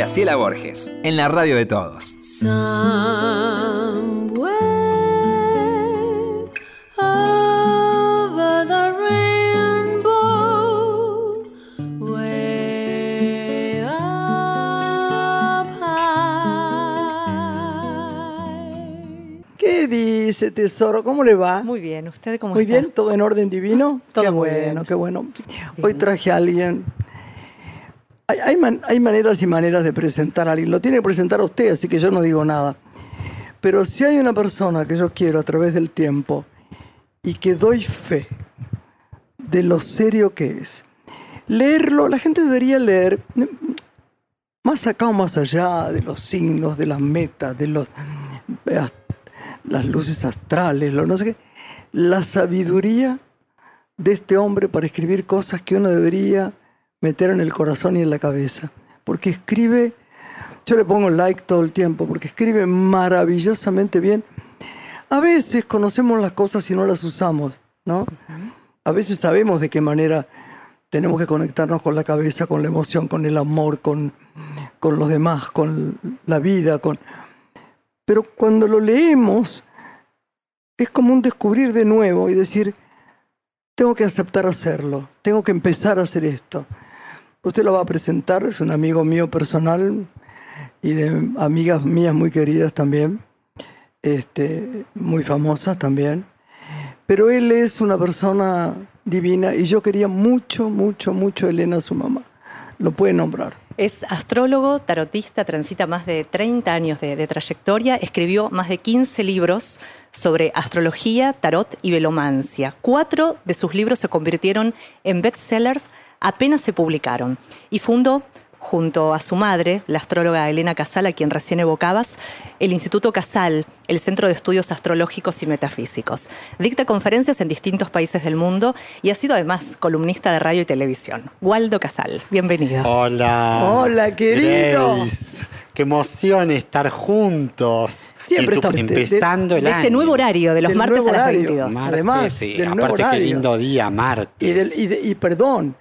Graciela Borges, en la radio de todos. ¿Qué dice, tesoro? ¿Cómo le va? Muy bien, ¿usted cómo Muy está? bien, todo en orden divino. Todo qué muy bueno, bien. qué bueno. Hoy traje a alguien. Hay, hay man- hay maneras y maneras de presentar a alguien. Lo tiene que presentar a usted, así que yo no digo nada. Pero si hay una persona que yo quiero a través del tiempo y que doy fe de lo serio que es, leerlo, la gente debería leer más acá o más allá de los signos, de las metas, de los, as- las luces astrales, lo no sé qué, la sabiduría de este hombre para escribir cosas que uno debería meter en el corazón y en la cabeza. Porque escribe, yo le pongo like todo el tiempo, porque escribe maravillosamente bien. A veces conocemos las cosas y no las usamos, ¿no? A veces sabemos de qué manera tenemos que conectarnos con la cabeza, con la emoción, con el amor, con, con los demás, con la vida, con... Pero cuando lo leemos, es como un descubrir de nuevo y decir, tengo que aceptar hacerlo, tengo que empezar a hacer esto. Usted lo va a presentar, es un amigo mío personal y de amigas mías muy queridas también, este, muy famosas también. Pero él es una persona divina y yo quería mucho, mucho, mucho a Elena, su mamá. Lo puede nombrar. Es astrólogo, tarotista, transita más de 30 años de, de trayectoria, escribió más de 15 libros sobre astrología, tarot y velomancia. Cuatro de sus libros se convirtieron en bestsellers apenas se publicaron y fundó junto a su madre, la astróloga Elena Casal, a quien recién evocabas, el Instituto Casal, el Centro de Estudios Astrológicos y Metafísicos. Dicta conferencias en distintos países del mundo y ha sido además columnista de radio y televisión. Waldo Casal, bienvenido. Hola. Hola, querido. Grace. Qué emoción estar juntos. Siempre tu- estamos- de- de- empezando el de este nuevo horario, de los martes nuevo a las horario. 22. Martes, Además, sí. del nuevo Aparte, qué horario. lindo día, martes. Y, del- y de- y perdón,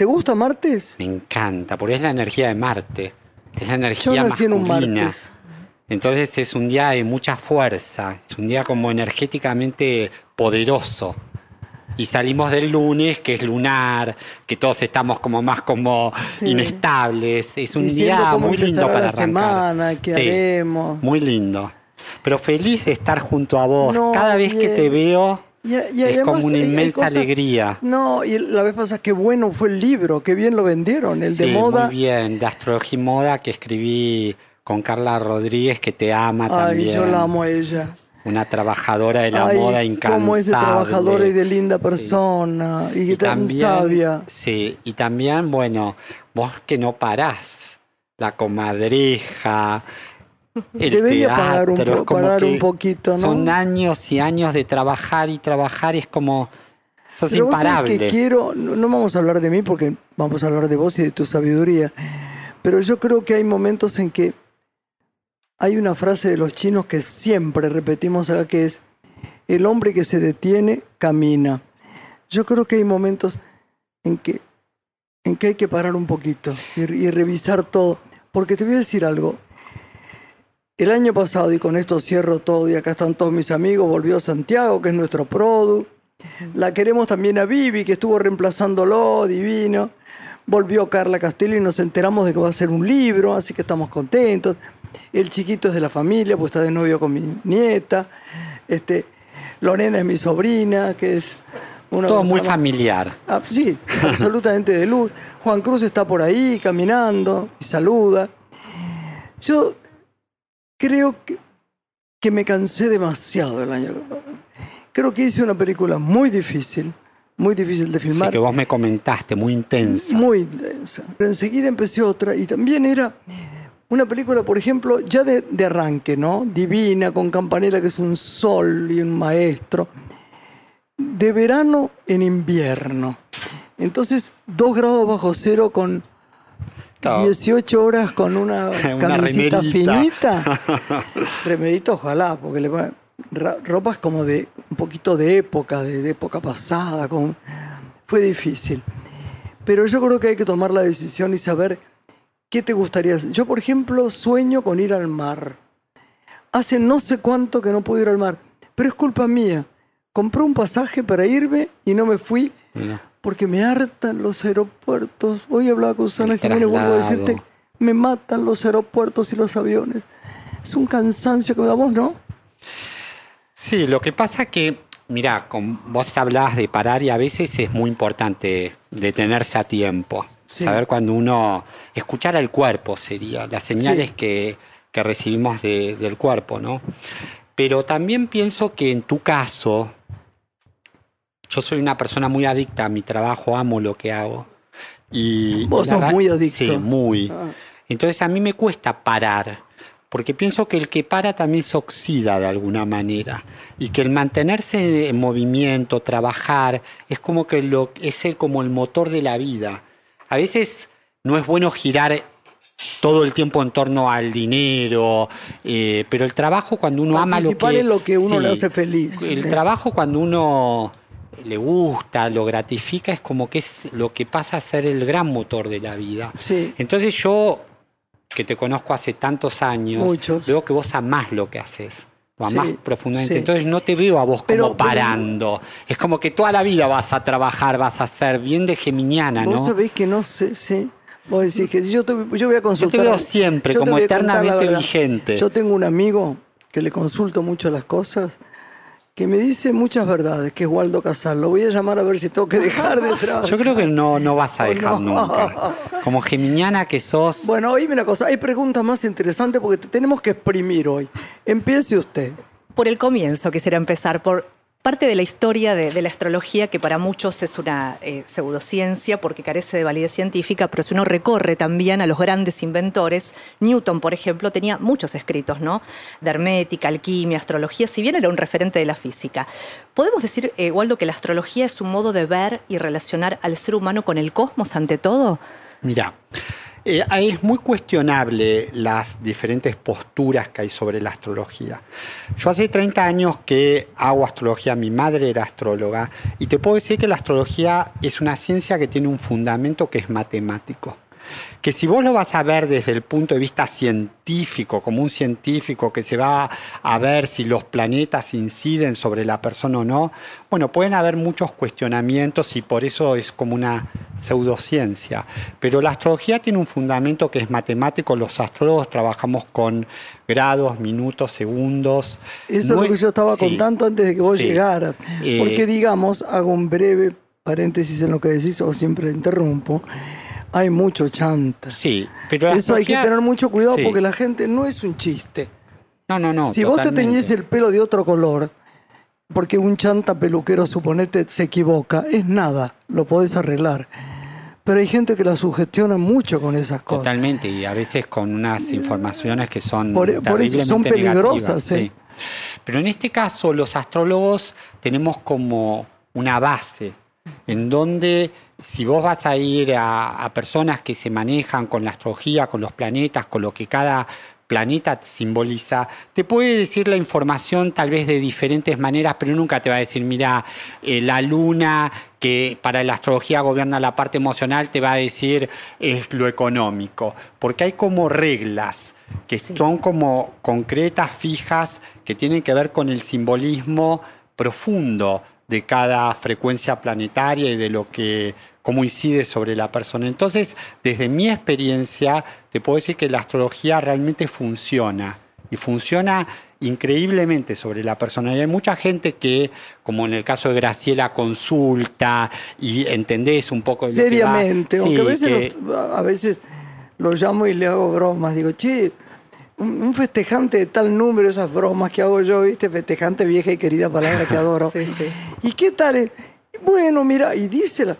¿te gusta martes? Me encanta, porque es la energía de Marte. Es la energía nací en un masculina. martes. Entonces es un día de mucha fuerza, es un día como energéticamente poderoso. Y salimos del lunes, que es lunar, que todos estamos como más como Sí. inestables. Es un Diciendo día muy lindo para la arrancar. semana, qué haremos. Muy lindo. Pero feliz de estar junto a vos. No, Cada vez que te veo Y- y es además como una hay inmensa cosas- alegría. No, y la vez pasada, qué bueno fue el libro, qué bien lo vendieron, el de moda. Muy bien, de astrología y moda que escribí con Carla Rodríguez, que te ama Ay, también. yo la amo a ella. Una trabajadora de la Ay, moda incansable. cómo es de trabajadora y de linda persona, y, tan sabia. Sí, y también, bueno, vos que no parás, la comadreja, el Debería teatro, parar un po- parar un poquito, ¿no? Son años y años de trabajar y trabajar, y es como, sos Pero vos sabés imparable. que quiero, no, no vamos a hablar de mí porque vamos a hablar de vos y de tu sabiduría, pero yo creo que hay momentos en que hay una frase de los chinos que siempre repetimos acá que es, el hombre que se detiene camina. Yo creo que hay momentos en que, en que hay que parar un poquito y, y revisar todo, porque te voy a decir algo. El año pasado, y con esto cierro todo, y acá están todos mis amigos, volvió Santiago, que es nuestro produ. La queremos también a Vivi, que estuvo reemplazándolo, divino. Volvió Carla Castillo y nos enteramos de que va a ser un libro, así que estamos contentos. El chiquito es de la familia, pues está de novio con mi nieta. Este, Lorena es mi sobrina, que es una Todo muy familiar. Ah, sí, absolutamente de luz. Juan Cruz está por ahí caminando y saluda. Yo creo que, que me cansé demasiado el año. Creo que hice una película muy difícil, muy difícil de Sí, filmar, que vos me comentaste, muy intensa. muy densa. Pero enseguida empecé otra y también era una película, por ejemplo, ya de, de arranque, ¿no? Divina, con Campanella, que es un sol y un maestro. De verano en invierno. Entonces, dos grados bajo cero con Claro. 18 horas con una, Una camisita remerita. finita. Remerita, ojalá, porque le ponen ropas como de un poquito de época, de, de época pasada. Con, fue difícil. Pero yo creo que hay que tomar la decisión y saber ¿qué te gustaría hacer? Yo, por ejemplo, sueño con ir al mar. Hace no sé cuánto que no puedo ir al mar, pero es culpa mía. Compré un pasaje para irme y no me fui Mira. Porque me hartan los aeropuertos. Hoy hablaba con Susana Jiménez, vuelvo a decirte, me matan los aeropuertos y los aviones. Es un cansancio que me da vos, ¿no? Sí, lo que pasa que, mira, vos hablabas de parar y a veces es muy importante detenerse a tiempo. Sí. Saber cuando uno. Escuchar al cuerpo sería, las señales Sí. que, que recibimos de- del cuerpo, ¿no? Pero también pienso que en tu caso, yo soy una persona muy adicta a mi trabajo, amo lo que hago. Y Vos sos muy adicto. Sí, muy. Ah. Entonces a mí me cuesta parar, porque pienso que el que para también se oxida de alguna manera y que el mantenerse en movimiento, trabajar, es como que lo, es el, como el motor de la vida. A veces no es bueno girar todo el tiempo en torno al dinero, eh, pero el trabajo cuando uno ama lo que... en lo que uno le hace feliz. El Es- trabajo cuando uno le gusta, lo gratifica, es como que es lo que pasa a ser el gran motor de la vida. Sí. Entonces yo, que te conozco hace tantos años, Muchos. veo que vos amás lo que haces. Lo amás Sí, profundamente. sí. Entonces no te veo a vos Pero- como parando. Es como que toda la vida vas a trabajar, vas a ser bien de geminiana, Vos ¿no? sabés que no sé, sí. Vos decís que yo te, yo voy a consultar. veo siempre yo te como a contar la eternamente vigente. Yo tengo un amigo que le consulto mucho las cosas, que me dice muchas verdades, que es Waldo Casal. Lo voy a llamar a ver si tengo que dejar de trabajar. Yo creo que no, no vas a Oh, dejar no. nunca. Como geminiana que sos. Bueno, oíme una cosa, hay preguntas más interesantes porque te tenemos que exprimir hoy. Empiece usted. Por el comienzo quisiera empezar, por parte de la historia de, la astrología, que para muchos es una eh, pseudociencia porque carece de validez científica, pero si uno recorre también a los grandes inventores, Newton, por ejemplo, tenía muchos escritos, ¿no? De hermética, alquimia, astrología, si bien era un referente de la física. ¿Podemos decir, eh, Waldo, que la astrología es un modo de ver y relacionar al ser humano con el cosmos ante todo? Mira, eh, es muy cuestionable las diferentes posturas que hay sobre la astrología. Yo hace 30 años que hago astrología, mi madre era astróloga, y te puedo decir que la astrología es una ciencia que tiene un fundamento que es matemático. Que si vos lo vas a ver desde el punto de vista científico, como un científico que se va a ver si los planetas inciden sobre la persona o no, bueno, pueden haber muchos cuestionamientos y por eso es como una pseudociencia. Pero la astrología tiene un fundamento que es matemático. Los astrólogos trabajamos con grados, minutos, segundos. Eso No es lo que yo estaba sí, contando antes de que vos sí. llegaras. Eh, Porque digamos, hago un breve paréntesis en lo que decís o siempre interrumpo. Hay mucho chanta. Sí, pero Eso hay que tener mucho cuidado sí. porque la gente no es un chiste. No, no, no. si vos te teñís el pelo de otro color, porque un chanta peluquero, suponete, se equivoca, es nada, lo podés arreglar. Pero hay gente que la sugestiona mucho con esas cosas. Totalmente, y a veces con unas informaciones que son Por- por eso son peligrosas, negativas, ¿eh? Pero en este caso, los astrólogos tenemos como una base en donde si vos vas a ir a, a personas que se manejan con la astrología, con los planetas, con lo que cada planeta simboliza, te puede decir la información tal vez de diferentes maneras, pero nunca te va a decir, mira, eh, la luna que para la astrología gobierna la parte emocional, te va a decir es lo económico, porque hay como reglas que Sí. son como concretas, fijas, que tienen que ver con el simbolismo profundo de cada frecuencia planetaria y de lo que cómo incide sobre la persona. Entonces, desde mi experiencia, te puedo decir que la astrología realmente funciona y funciona increíblemente sobre la persona. Y hay mucha gente que, como en el caso de Graciela, consulta y entendés un poco de lo que va- Seriamente, Sí, aunque a veces, que- lo, a veces lo llamo y le hago bromas. Digo, che, un, festejante de tal número, esas bromas que hago yo, ¿viste? Festejante, vieja y querida palabra que adoro. Sí, sí. ¿Y qué tal? Bueno, mira, y dice la-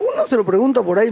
Uno se lo pregunta por ahí,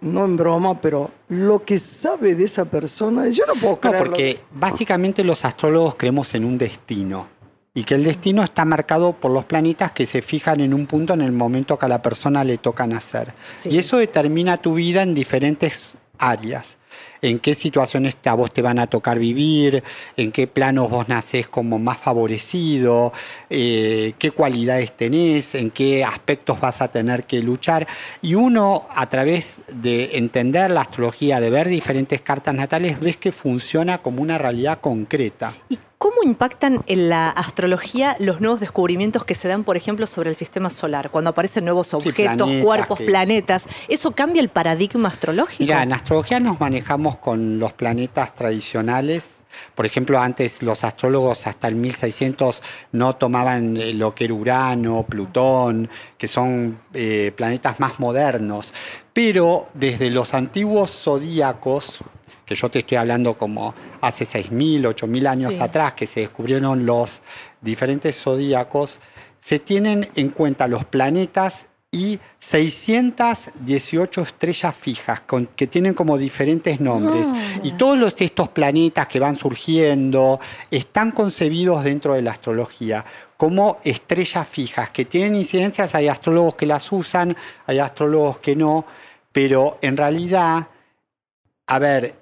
no en broma, pero lo que sabe de esa persona, yo no puedo No, creerlo. porque básicamente los astrólogos creemos en un destino y que el destino está marcado por los planetas que se fijan en un punto en el momento que a la persona le toca nacer. Sí. Y eso determina tu vida en diferentes áreas. En qué situaciones a vos te van a tocar vivir, en qué planos vos nacés como más favorecido, eh, qué cualidades tenés, en qué aspectos vas a tener que luchar. Y uno, a través de entender la astrología, de ver diferentes cartas natales, ves que funciona como una realidad concreta. ¿Y cómo impactan en la astrología los nuevos descubrimientos que se dan, por ejemplo, sobre el sistema solar? Cuando aparecen nuevos objetos, planetas, cuerpos, que- planetas. ¿Eso cambia el paradigma astrológico? Mira, en astrología nos manejamos con los planetas tradicionales. Por ejemplo, antes los astrólogos hasta el 1600 no tomaban eh, lo que era Urano, Plutón, que son eh, planetas más modernos. Pero desde los antiguos zodíacos, que yo te estoy hablando como hace 6.000, 8.000 años Sí. atrás, que se descubrieron los diferentes zodíacos, se tienen en cuenta los planetas y 618 estrellas fijas con- que tienen como diferentes nombres. Ah. Y todos los- estos planetas que van surgiendo están concebidos dentro de la astrología como estrellas fijas que tienen incidencias. Hay astrólogos que las usan, hay astrólogos que no, pero en realidad, a ver,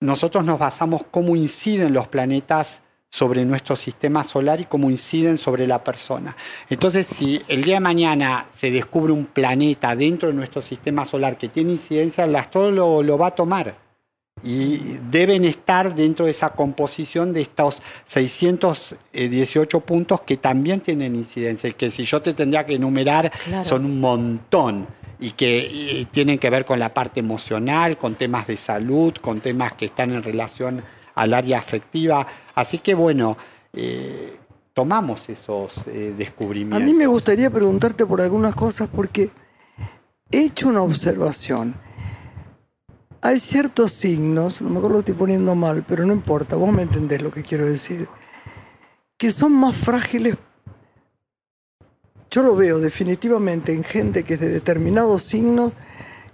nosotros nos basamos cómo inciden los planetas sobre nuestro sistema solar y cómo inciden sobre la persona. Entonces, si el día de mañana se descubre un planeta dentro de nuestro sistema solar que tiene incidencia, el astrólogo lo va a tomar. Y deben estar dentro de esa composición de estos 618 puntos que también tienen incidencia, y que si yo te tendría que enumerar, Claro. son un montón y que y tienen que ver con la parte emocional, con temas de salud, con temas que están en relación al área afectiva. Así que bueno, eh, tomamos esos eh, A descubrimientos. mí me gustaría preguntarte por algunas cosas porque he hecho una observación. Hay ciertos signos, no me acuerdo lo estoy poniendo mal, pero no importa, vos me entendés lo que quiero decir, que son más frágiles. Yo lo veo definitivamente en gente que es de determinados signos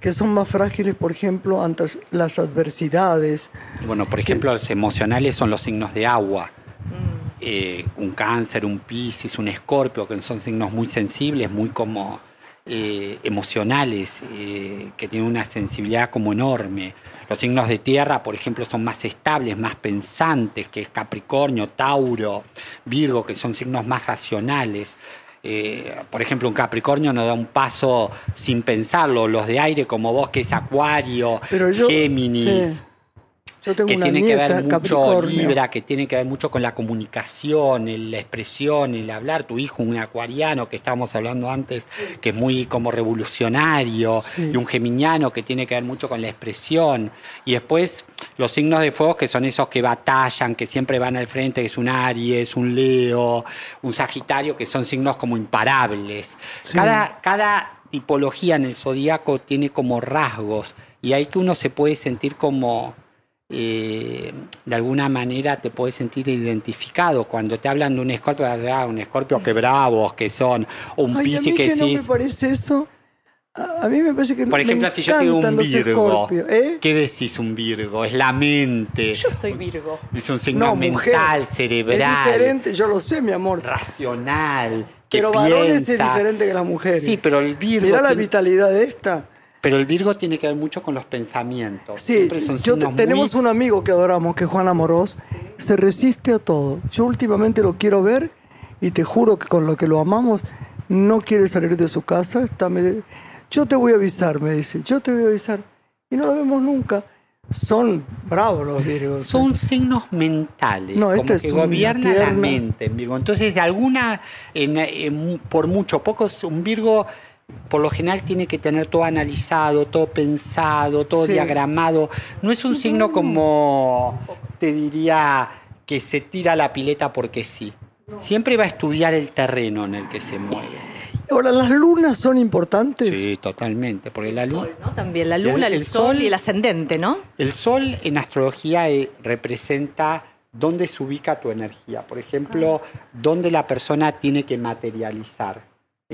que son más frágiles, por ejemplo, ante las adversidades. Bueno, por ejemplo, los emocionales son los signos de agua. Mm. Eh, un cáncer, un piscis, un escorpio, que son signos muy sensibles, muy como eh, emocionales, eh, que tienen una sensibilidad como enorme. Los signos de tierra, por ejemplo, son más estables, más pensantes, que es Capricornio, Tauro, Virgo, que son signos más racionales. Eh, por ejemplo, un Capricornio no da un paso sin pensarlo. Los de aire, como vos, que es Acuario, yo, Géminis sí. Yo tengo que una tiene que ver mucho. Libra, que tiene que ver mucho con la comunicación, el- la expresión, el hablar. Tu hijo, un acuariano que estábamos hablando antes, que es muy como revolucionario, Sí. y un geminiano que tiene que ver mucho con la expresión. Y después los signos de fuego que son esos que batallan, que siempre van al frente, que es un Aries, un Leo, un Sagitario, que son signos como imparables. Sí. Cada, cada tipología en el zodíaco tiene como rasgos y ahí que uno se puede sentir como eh, de alguna manera te puedes sentir identificado cuando te hablan de un escorpio, ah, un escorpio que bravos que son, un Ay, a piscis mí que que no sí. me parece eso. A, mí me parece que Por me ejemplo, si yo digo un Virgo, ¿eh? ¿qué decís un Virgo? Es la mente, Yo soy Virgo. es un signo No, mujer. mental, Es cerebral, diferente, yo lo sé, mi amor. racional, que Pero varones es piensa. diferente que las mujeres. Sí, pero el Virgo Mirá la vitalidad de esta. Pero el Virgo tiene que ver mucho con los pensamientos. Sí, son yo te- tenemos muy- un amigo que adoramos, que es Juan Amorós. Se resiste a todo. Yo últimamente lo quiero ver y te juro que con lo que lo amamos, no quiere salir de su casa. Está me- Yo te voy a avisar, me dice. Yo te voy a avisar. Y no lo vemos nunca. Son bravos los Virgos. Son signos mentales, No, como este es que gobierna la mente en Virgo. Entonces, de alguna, en- en- por mucho, poco, un Virgo por lo general tiene que tener todo analizado, todo pensado, todo Sí. diagramado. No es un signo como, te diría, que se tira la pileta porque sí. Siempre va a estudiar el terreno en el que se mueve. Ahora, ¿las lunas son importantes? Sí, totalmente, porque la. Sol, ¿no? También la luna, el, El- el sol, sol- y el ascendente, ¿no? El sol en astrología eh, representa dónde se ubica tu energía. Por ejemplo, dónde la persona tiene que materializar.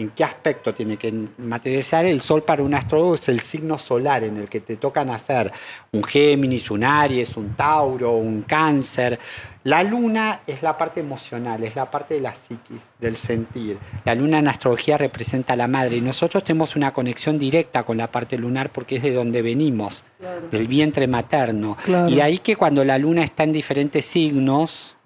¿En qué aspecto tiene que materializar? El sol para un astrólogo es el signo solar en el que te toca nacer un Géminis, un Aries, un Tauro, un Cáncer. La luna es la parte emocional, es la parte de la psiquis, del sentir. La luna en astrología representa a la madre y nosotros tenemos una conexión directa con la parte lunar porque es de donde venimos, del vientre materno. Claro. Y ahí que cuando la luna está en diferentes signos,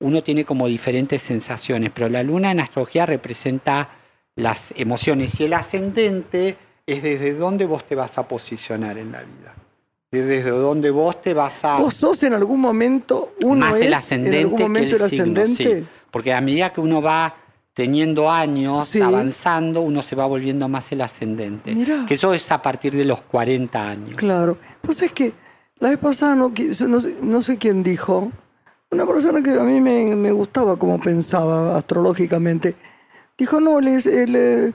uno tiene como diferentes sensaciones, pero la luna en astrología representa las emociones y el ascendente es desde dónde vos te vas a posicionar en la vida. Desde dónde vos te vas a... ¿Vos sos en algún momento uno más es el ascendente en algún momento que el, el signo, ascendente? sí. Porque a medida que uno va teniendo años, Sí. avanzando, uno se va volviendo más el ascendente. Mirá. Que eso es a partir de los 40 años. Claro. Pues es que la vez pasada no, qui- no sé, no sé quién dijo, una persona que a mí me, me gustaba como pensaba astrológicamente, dijo, no, el, eh,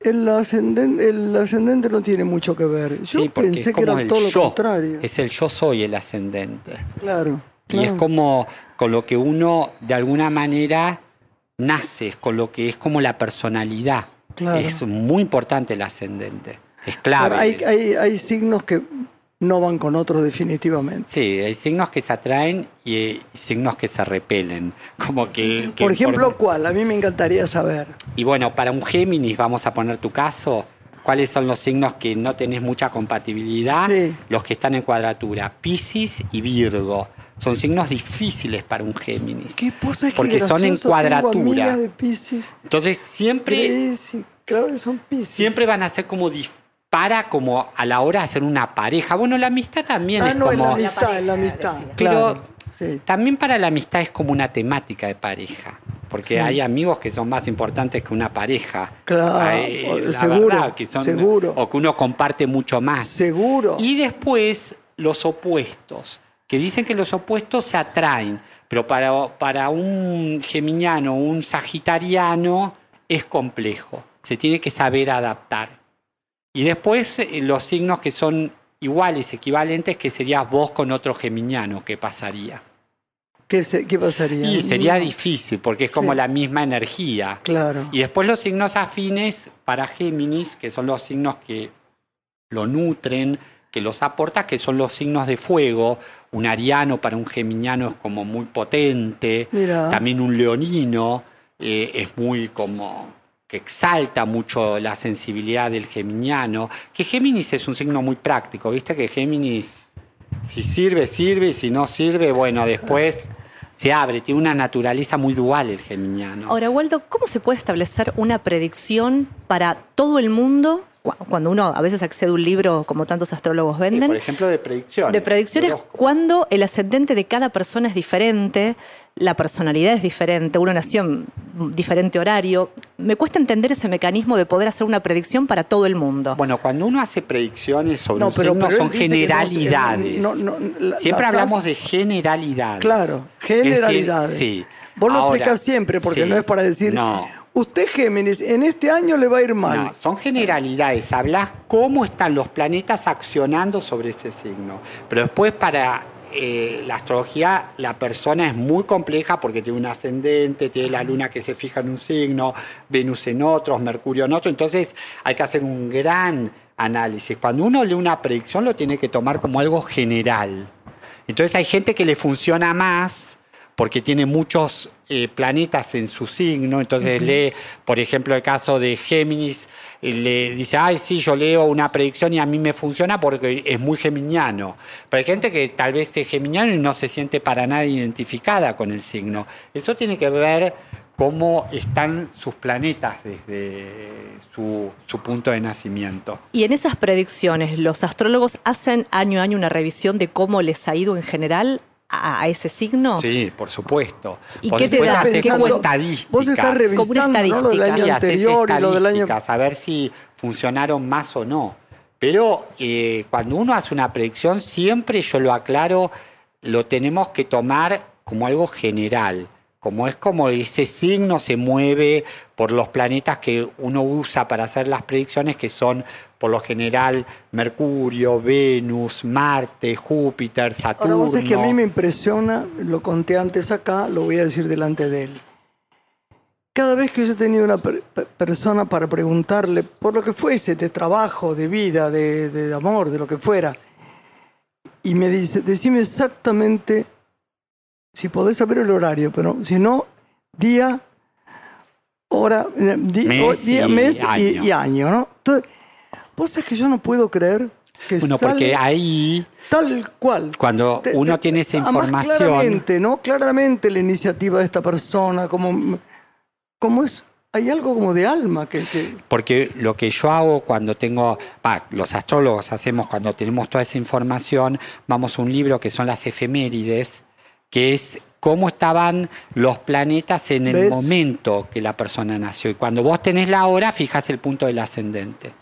el ascendente, el ascendente no tiene mucho que ver. Yo Sí, pensé es que era todo lo yo. contrario. Es el yo soy el ascendente. Claro. Y es como con lo que uno de alguna manera nace, es con lo que es como la personalidad. Claro. Es muy importante el ascendente. Es clave. Hay, hay, hay signos que no van con otros definitivamente. Sí, hay signos que se atraen y, signos que se repelen. Como que, que Por ejemplo, por- ¿cuál? A mí me encantaría saber. Y bueno, para un Géminis, vamos a poner tu caso, ¿cuáles son los signos que no tenés mucha compatibilidad? Sí. Los que están en cuadratura, Piscis y Virgo. Son signos difíciles para un Géminis. ¿Qué cosa es que Porque son en cuadratura. de Piscis. Entonces siempre, Piscis, claro que son Piscis. siempre van a ser como dispara como a la hora de hacer una pareja. Bueno, la amistad también Ah, es no, en la como... amistad, en la amistad. decía. Pero claro, sí. también para la amistad es como una temática de pareja. Porque Sí. hay amigos que son más importantes que una pareja. Claro, Hay, la seguro, verdad, que son- seguro. O que uno comparte mucho más. Seguro. Y después los opuestos, que dicen que los opuestos se atraen, pero para, para un geminiano un sagitariano es complejo, se tiene que saber adaptar. Y después eh, los signos que son iguales, equivalentes, que serías vos con otro geminiano, ¿qué pasaría? ¿Qué, se- qué pasaría? Y sería difícil, porque es como Sí. la misma energía. Claro. Y después los signos afines para Géminis, que son los signos que lo nutren, que los aporta, que son los signos de fuego. Un ariano para un geminiano es como muy potente. Mira. También un leonino eh, es muy como que exalta mucho la sensibilidad del geminiano. Que Géminis es un signo muy práctico, ¿viste? Que Géminis, si sirve, sirve, y si no sirve, bueno, después se abre. Tiene una naturaleza muy dual el geminiano. Ahora, Waldo, ¿cómo se puede establecer una predicción para todo el mundo cu- cuando uno a veces accede a un libro como tantos astrólogos Sí, venden? por ejemplo, de predicciones. de predicciones cuando el ascendente de cada persona es diferente, la personalidad es diferente, uno nació en un diferente horario. Me cuesta entender ese mecanismo de poder hacer una predicción para todo el mundo. Bueno, cuando uno hace predicciones sobre No, un pero- signo pero son generalidades. no- no, la- Siempre las hablamos de generalidades. Claro, Es generalidades. sí. Vos lo explicás siempre, porque sí, no es para decir, No, usted Géminis, en este año le va a ir mal. no, son generalidades. Hablas cómo están los planetas accionando sobre ese signo. Pero después para eh, la astrología, la persona es muy compleja porque tiene un ascendente, tiene la luna que se fija en un signo, Venus en otros, Mercurio en otro. Entonces hay que hacer un gran análisis. Cuando uno lee una predicción lo tiene que tomar como algo general. Entonces hay gente que le funciona más porque tiene muchos eh, planetas en su signo, entonces lee, por ejemplo, el caso de Géminis, le dice, ay, sí, yo leo una predicción y a mí me funciona porque es muy geminiano. Pero hay gente que tal vez es geminiano y no se siente para nada identificada con el signo. Eso tiene que ver cómo están sus planetas desde su, su punto de nacimiento. Y en esas predicciones, ¿los astrólogos hacen año a año una revisión de cómo les ha ido en general a, a ese signo? Sí, por supuesto. ¿Y Por qué te da? ¿Qué como estadísticas. Vos estás revisando ¿no? lo del año Sí, anterior y lo del año... estadísticas, a ver si funcionaron más o no. Pero eh, cuando uno hace una predicción, siempre yo lo aclaro, lo tenemos que tomar como algo general. Como es como ese signo se mueve por los planetas que uno usa para hacer las predicciones, que son por lo general Mercurio, Venus, Marte, Júpiter, Saturno. Ahora vos es que a mí me impresiona, lo conté antes acá, lo voy a decir delante de él. Cada vez que yo he tenido una per- per- persona para preguntarle por lo que fuese, de trabajo, de vida, de, de amor, de lo que fuera, y me dice, decime exactamente si podés saber el horario, pero si no, día, hora, eh, di- Mes día, y mes y, año. y año, ¿no? Entonces, vos sabés que yo no puedo creer que Bueno, sale porque ahí, tal cual. cuando Te- uno te- tiene esa además, información, claramente, ¿no? Claramente la iniciativa de esta persona, como, como es, hay algo como de alma que, que- Porque lo que yo hago cuando tengo, va, los astrólogos hacemos cuando tenemos toda esa información, vamos a un libro que son las efemérides, que es cómo estaban los planetas en el ¿Ves? momento que la persona nació. Y cuando vos tenés la hora, fijas el punto del ascendente.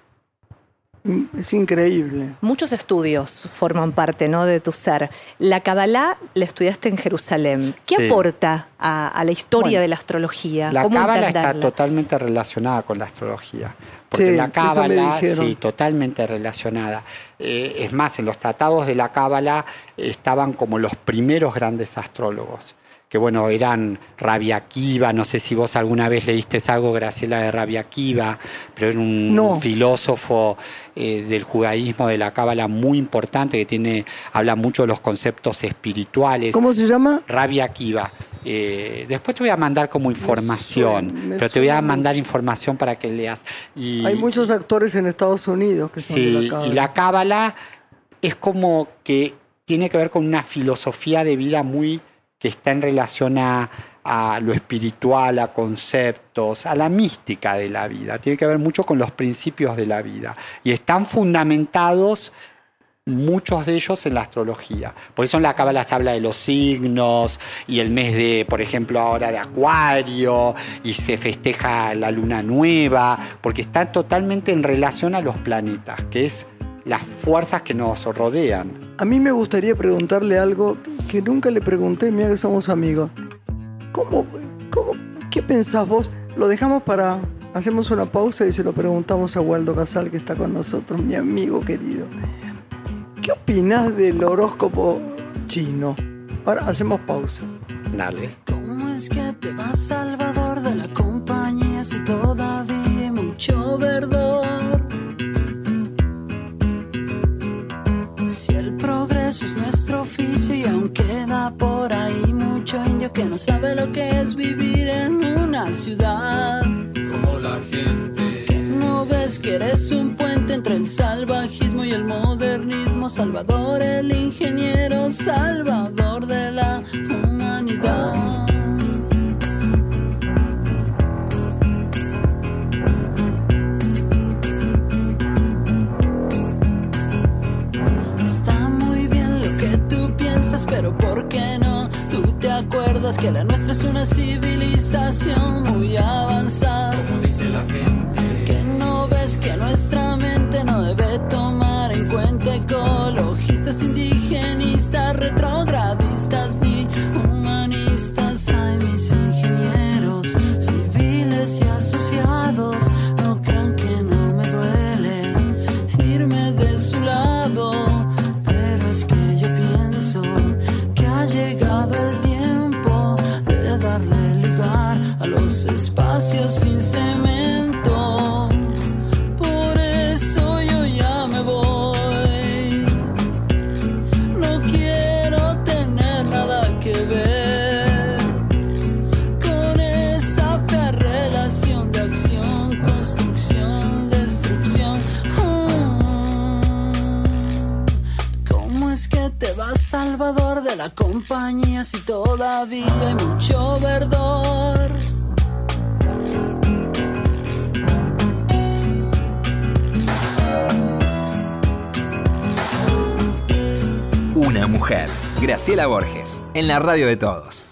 Es increíble. Muchos estudios forman parte ¿no? de tu ser. La Kabbalah la estudiaste en Jerusalén. ¿Qué Sí. aporta a, a la historia Bueno, de la astrología? La ¿Cómo cábala está totalmente relacionada con la astrología. Porque Sí, la cábala, sí, totalmente relacionada. Eh, es más, en los tratados de la cábala estaban como los primeros grandes astrólogos. Que bueno, eran Rabbi Akiva, no sé si vos alguna vez leíste algo, Graciela, de Rabbi Akiva, pero era un No. filósofo eh, del judaísmo de la cábala muy importante que tiene, habla mucho de los conceptos espirituales. ¿Cómo se llama? Rabia Akiva. Eh, después te voy a mandar como información, suena- me pero te voy a mandar mucho. información para que leas. Y, Hay muchos actores en Estados Unidos que son sí, de la Cábala. y la cábala es como que tiene que ver con una filosofía de vida muy que está en relación a, a lo espiritual, a conceptos, a la mística de la vida. Tiene que ver mucho con los principios de la vida. Y están fundamentados muchos de ellos en la astrología. Por eso en la cábala se habla de los signos y el mes de, por ejemplo, ahora de Acuario y se festeja la luna nueva, porque está totalmente en relación a los planetas, que es las fuerzas que nos rodean. A mí me gustaría preguntarle algo que nunca le pregunté, mira que somos amigos. ¿Cómo, cómo, qué pensás vos? Lo dejamos para... Hacemos una pausa y se lo preguntamos a Waldo Casal, que está con nosotros, mi amigo querido. ¿Qué opinás del horóscopo chino? Ahora hacemos pausa. Dale. ¿Cómo es que te vas, Salvador, de la compañía si todavía hay mucho verdor? Progreso es nuestro oficio y aún queda por ahí mucho indio que no sabe lo que es vivir en una ciudad. como la gente. Que no ves que eres un puente entre el salvajismo y el modernismo. Salvador, el ingeniero, salvador de la humanidad. Pero ¿por qué no? Tú te acuerdas que la nuestra es una civilización muy avanzada. Como dice la gente. Que no ves que nuestra mente no debe tomar en cuenta ecologistas, indigenistas, retrogradistas los espacios sin cemento. Por eso yo ya me voy. No quiero tener nada que ver con esa fea relación de acción, construcción, destrucción. Mm. ¿Cómo es que te vas, Salvador, de la compañía si todavía hay mucho verdor? Mujer. Graciela Borges. En la radio de todos.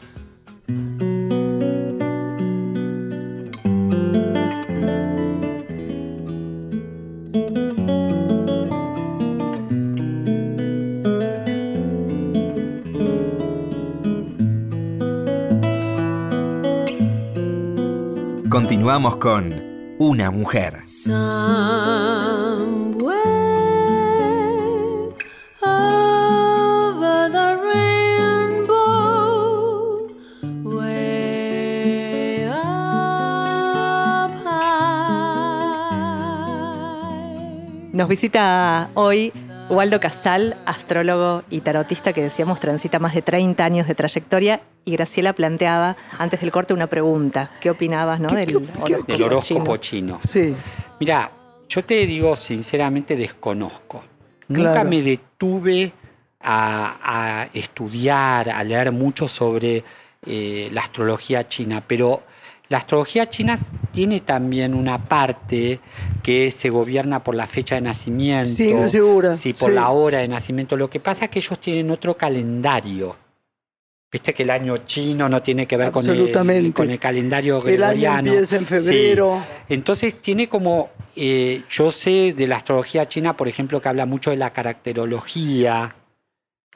Continuamos con Una mujer. Nos visita hoy Waldo Casal, astrólogo y tarotista que decíamos transita más de 30 años de trayectoria Y Graciela planteaba antes del corte una pregunta. ¿Qué opinabas ¿no? ¿Qué- del qué- horóscopo Del horóscopo chino? chino. Sí, Mira, yo te digo sinceramente, desconozco. Nunca me detuve a, a estudiar, a leer mucho sobre eh, la astrología china, pero la astrología china tiene también una parte que se gobierna por la fecha de nacimiento, Sí, segura, sí, por sí. la hora de nacimiento. Lo que pasa es que ellos tienen otro calendario. Viste que el año chino no tiene que ver con el, con el calendario el año gregoriano. empieza en Sí. febrero. Entonces tiene como, eh, yo sé de la astrología china, por ejemplo, que habla mucho de la caracterología.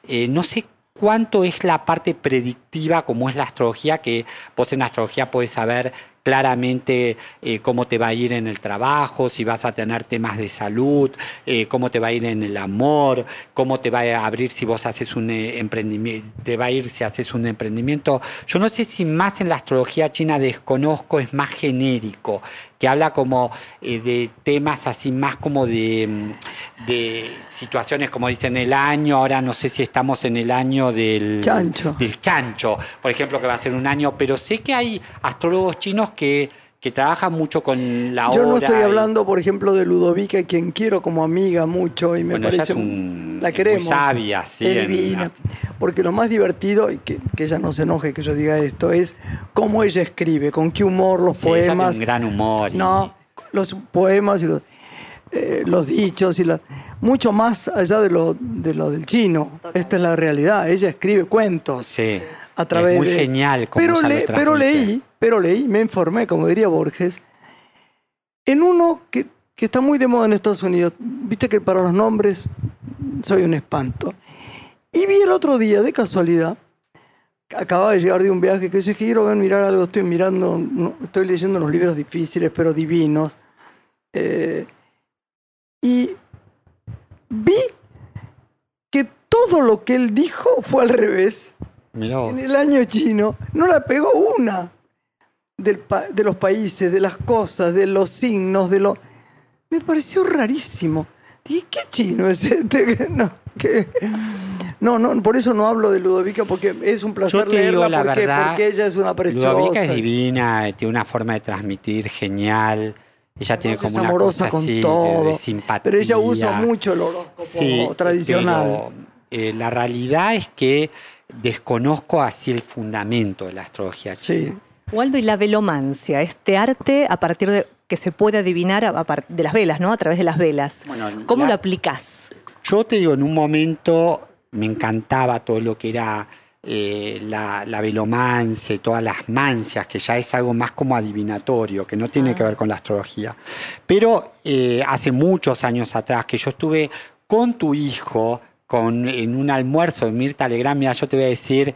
Eh, no sé cuánto es la parte predictiva como es la astrología, que vos en astrología podés saber claramente eh, cómo te va a ir en el trabajo, si vas a tener temas de salud, eh, cómo te va a ir en el amor, cómo te va a abrir si vos haces un eh, emprendimiento, te va a ir si haces un emprendimiento. Yo no sé si más en la astrología china desconozco, es más genérico, que habla como eh, de temas así más como de, mm, de situaciones como dicen el año, ahora no sé si estamos en el año del Chancho. del chancho, por ejemplo, que va a ser un año, pero sé que hay astrólogos chinos que, que trabajan mucho con la hora. Yo no estoy y- hablando, por ejemplo, de Ludovica, quien quiero como amiga mucho y me Bueno, ella parece es un- la es muy queremos. sabia, sí, es divina. Porque lo más divertido y que, que ella no se enoje que yo diga esto es cómo ella escribe, con qué humor los Sí, ella tiene poemas. un gran humor. y- No, los poemas y los, eh, los dichos y la- mucho más allá de lo, de lo del chino. Esta es la realidad. Ella escribe cuentos Sí. a través es muy de- genial como pero, ella le- pero leí, pero leí, me informé, como diría Borges, en uno que, que está muy de moda en Estados Unidos. Viste que para los nombres soy un espanto. Y vi el otro día, de casualidad, acababa de llegar de un viaje que dije, quiero ver, mirar algo, estoy mirando, no, estoy leyendo unos libros difíciles, pero divinos. Eh, y vi que todo lo que él dijo fue al revés. Mirá vos. En el año chino no la pegó una del pa- de los países, de las cosas, de los signos, de lo. Me pareció rarísimo. Dije, ¿qué chino es este? No, que- no, no, por eso no hablo de Ludovica, porque es un placer Yo te digo leerla la porque, verdad, porque ella es una preciosa. Ludovica es divina, tiene una forma de transmitir genial. Ella tiene Es como una amorosa cosa con así de- todo. de, simpatía. pero ella usa mucho el horóscopo Sí, tradicional. pero, eh, la realidad es que desconozco así el fundamento de la astrología china. Sí. Waldo, y la velomancia, este arte a partir de que se puede adivinar a, de las velas, ¿no? A través de las velas. Bueno, ¿Cómo la- lo aplicás? Yo te digo, en un momento me encantaba todo lo que era eh, la, la velomancia y todas las mancias, que ya es algo más como adivinatorio, que no tiene que ver con la astrología. Pero eh, hace muchos años atrás que yo estuve con tu hijo con, en un almuerzo de Mirta Legrand, mira, yo te voy a decir,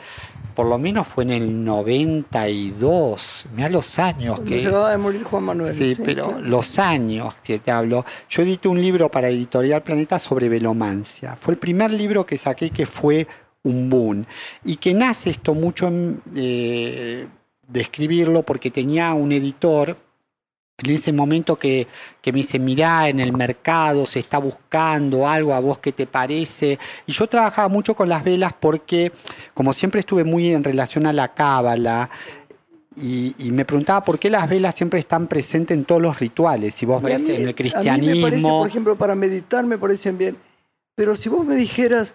por lo menos fue en el 92, mira los años Cuando que... se acaba de morir Juan Manuel. Sí, pero claro. los años que te hablo. Yo edité un libro para Editorial Planeta sobre velomancia. Fue el primer libro que saqué que fue un boom. Y que nace esto mucho en, eh, de escribirlo porque tenía un editor en ese momento que, que me dice, mirá, en el mercado se está buscando algo, a vos qué te parece. Y yo trabajaba mucho con las velas porque, como siempre estuve muy en relación a la cábala, y, y me preguntaba por qué las velas siempre están presentes en todos los rituales. Si vos ves mí- en el A mí me cristianismo. parece, por ejemplo, para meditar me parecen bien. Pero si vos me dijeras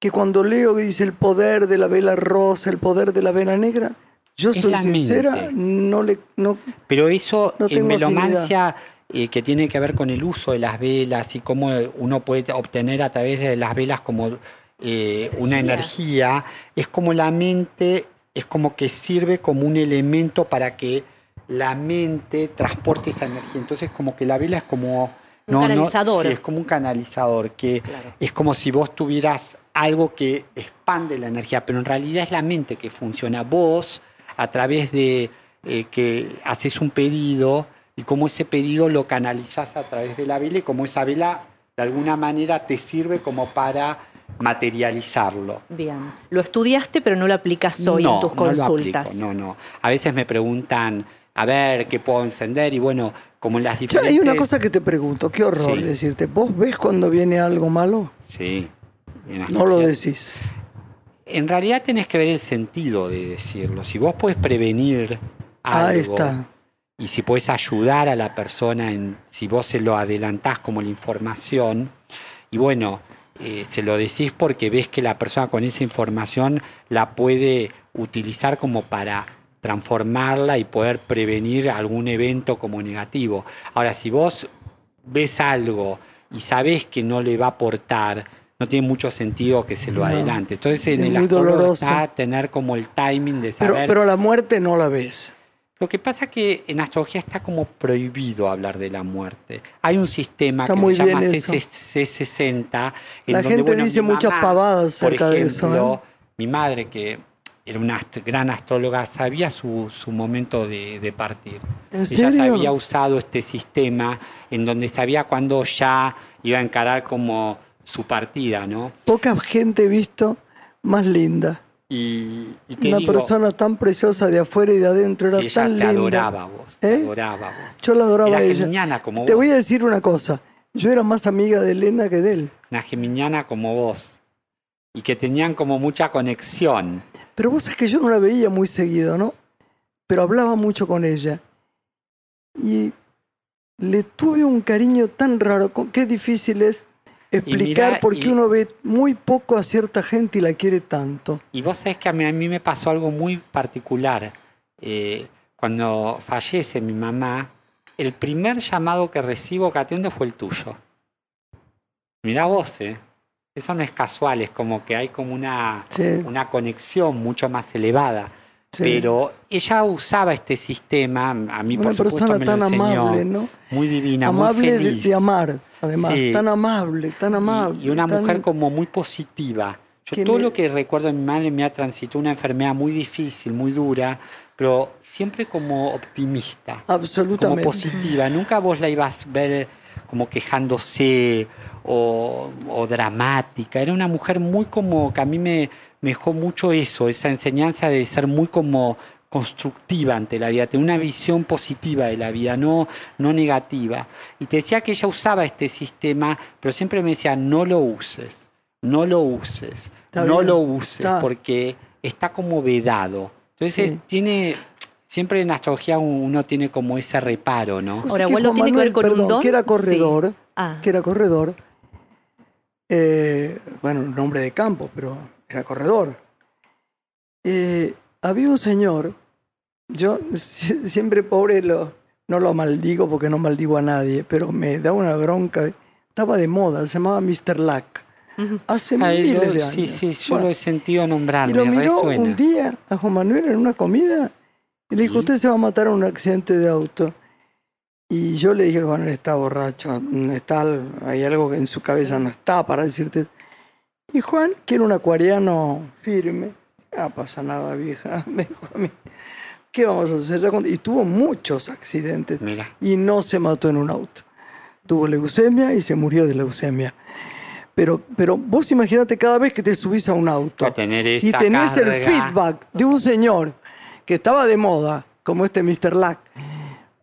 que cuando leo que dice el poder de la vela rosa, el poder de la vela negra, yo Es soy la sincera, mente. no le no Pero eso No en tengo velomancia eh, que tiene que ver con el uso de las velas y cómo uno puede obtener a través de las velas como eh, una energía, es como la mente, es como que sirve como un elemento para que la mente transporte esa energía. Entonces como que la vela es como... Un canalizador. sí, es como un canalizador, que Claro. es como si vos tuvieras algo que expande la energía, pero en realidad es la mente que funciona. Vos, a través de eh, que haces un pedido y cómo ese pedido lo canalizas a través de la vela y cómo esa vela de alguna manera te sirve como para materializarlo. Bien. Lo estudiaste, pero no lo aplicas hoy en tus no lo consultas. aplico, no, no. A veces me preguntan, a ver, ¿qué puedo encender? Y bueno, como en las Ya, diferentes... hay una cosa que te pregunto, qué horror Sí. decirte. ¿Vos ves cuando viene algo malo? Sí. No lo decís. En realidad tenés que ver el sentido de decirlo. Si vos podés prevenir algo Ahí está. y si podés ayudar a la persona, en, si vos se lo adelantás como la información, y bueno, eh, se lo decís porque ves que la persona con esa información la puede utilizar como para transformarla y poder prevenir algún evento como negativo. Ahora, si vos ves algo y sabés que no le va a aportar, no tiene mucho sentido que se lo No. adelante. Entonces en Es el muy doloroso. está tener como el timing de Pero, saber. pero la muerte no la ves. Lo que pasa es que en astrología está como prohibido hablar de la muerte. Hay un sistema Está que muy se llama bien eso. C- C60. en La donde, gente bueno, dice muchas pavadas por acerca de eso, ejemplo, ¿eh? Mi madre, que era una ast- gran astróloga, sabía su, su momento de, de partir. ¿En Ella serio? había usado este sistema en donde sabía cuándo ya iba a encarar como su partida, ¿no? Poca gente he visto más linda. Y, y te Una digo, persona tan preciosa de afuera y de adentro era ella tan te linda. adoraba vos, te ¿Eh? adoraba vos. Yo la adoraba Era a ella. geminiana como Te vos. voy a decir una cosa. Yo era más amiga de Elena que de él. una geminiana como vos y que tenían como mucha conexión. Pero vos sabés que yo no la veía muy seguido, ¿no? Pero hablaba mucho con ella. Y le tuve un cariño tan raro. Qué difícil es explicar mira, por qué y- uno ve muy poco a cierta gente y la quiere tanto. Y vos sabés que a mí, a mí me pasó algo muy particular. Eh, cuando fallece mi mamá, el primer llamado que recibo que atiendo fue el tuyo. Mirá vos, ¿eh? Eso no es casual, es como que hay como una, Sí, una conexión mucho más elevada. Sí. Pero ella usaba este sistema, a mí Una por supuesto persona me tan lo enseñó, amable, ¿no? muy divina, muy amable de, feliz. de amar, además. Sí. Tan amable, tan Y- amable. Y, una tan- mujer como muy positiva. Yo todo me- lo que recuerdo de mi madre me ha transitado una enfermedad muy difícil, muy dura, pero siempre como optimista, como Absolutamente. positiva. Nunca vos la ibas a ver como quejándose o, o dramática. Era una mujer muy como que a mí me, me dejó mucho eso, esa enseñanza de ser muy como constructiva ante la vida, tener una visión positiva de la vida, no, no negativa. Y te decía que ella usaba este sistema, pero siempre me decía, no lo uses, no lo uses, Está no bien, lo uses, está. porque está como vedado. Entonces Sí. tiene, siempre en astrología uno tiene como ese reparo, ¿no? Vos Ahora, ¿tiene que ver con un perdón, don? que era corredor, Ah. que era corredor, eh, bueno, un hombre de campo, pero era corredor. Eh, había un señor, yo si- siempre pobre lo, no lo maldigo porque no maldigo a nadie, pero me da una bronca. Estaba de moda, se llamaba Mr. Luck. Ujú. Hace él miles lo- de años. sí, sí, yo Bueno, lo he sentido nombrar, y lo miró resuena. un día a Juan Manuel en una comida y le dijo, ¿Y? usted se va a matar en un accidente de auto. Y yo le dije, Juan Manuel está borracho, está, hay algo que en su cabeza no está para decirte. Y Juan, que era un acuariano firme, no pasa nada, vieja, me dijo a mí, ¿qué vamos a hacer? Y tuvo muchos accidentes Mira, y no se mató en un auto. Tuvo leucemia y se murió de leucemia. Pero, pero vos imagínate cada vez que te subís a un auto tener y tenés el carga. feedback de un señor que estaba de moda, como este Mr. Lack,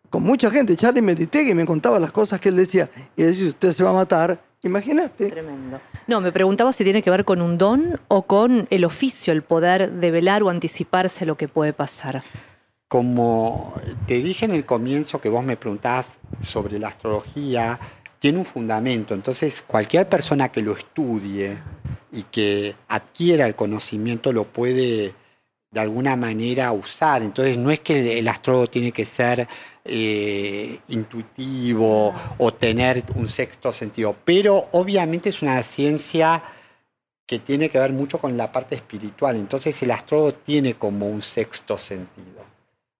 con mucha gente, Charlie Meditegui me contaba las cosas que él decía, y decía, usted se va a matar, imagínate. Tremendo. No, me preguntaba si tiene que ver con un don o con el oficio, el poder develar o anticiparse a lo que puede pasar. Como te dije en el comienzo que vos me preguntabas sobre la astrología, tiene un fundamento. Entonces, cualquier persona que lo estudie y que adquiera el conocimiento lo puede de alguna manera usar. Entonces, no es que el, astrólogo tiene que ser eh, intuitivo o tener un sexto sentido, pero obviamente es una ciencia que tiene que ver mucho con la parte espiritual. Entonces, el astrólogo tiene como un sexto sentido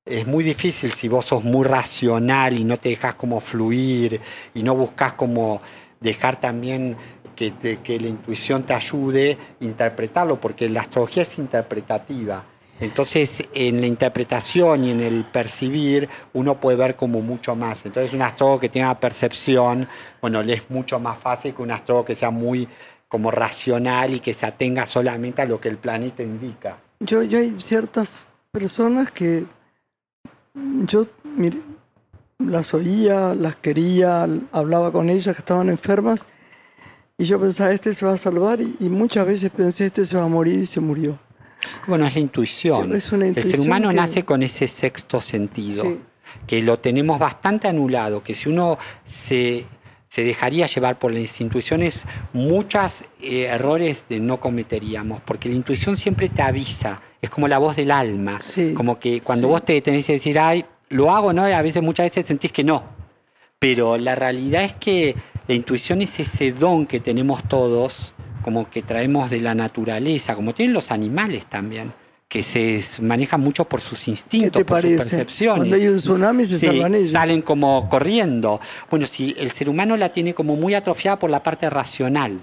es muy difícil si vos sos muy racional y no te dejas como fluir y no buscas como dejar también que, que la intuición te ayude a interpretarlo, porque la astrología es interpretativa. Entonces, en la interpretación y en el percibir, uno puede ver como mucho más. Entonces, un astrólogo que tenga percepción, bueno, le es mucho más fácil que un astrólogo que sea muy como racional y que se atenga solamente a lo que el planeta indica. Yo, yo hay ciertas personas que yo mir- las oía, las quería, hablaba con ellas que estaban enfermas Y yo pensaba, este se va a salvar y, y muchas veces pensé, este se va a morir y se murió. Bueno, es la intuición. Es una el ser intuición humano que- nace con ese sexto sentido, Sí. que lo tenemos bastante anulado, que si uno se, se dejaría llevar por las intuiciones, muchos errores de- no cometeríamos, porque la intuición siempre te avisa, es como la voz del alma, Sí. como que cuando Sí. vos te tenés que decir, ay, lo hago, ¿no? A veces, muchas veces sentís que no. Pero la realidad es que la intuición es ese don que tenemos todos, como que traemos de la naturaleza, como tienen los animales también, que se manejan mucho por sus ¿Qué instintos, te por sus parece? percepciones. Cuando hay un tsunami se Sí, salvan ellos. salen como corriendo. Bueno, si el ser humano la tiene como muy atrofiada por la parte racional,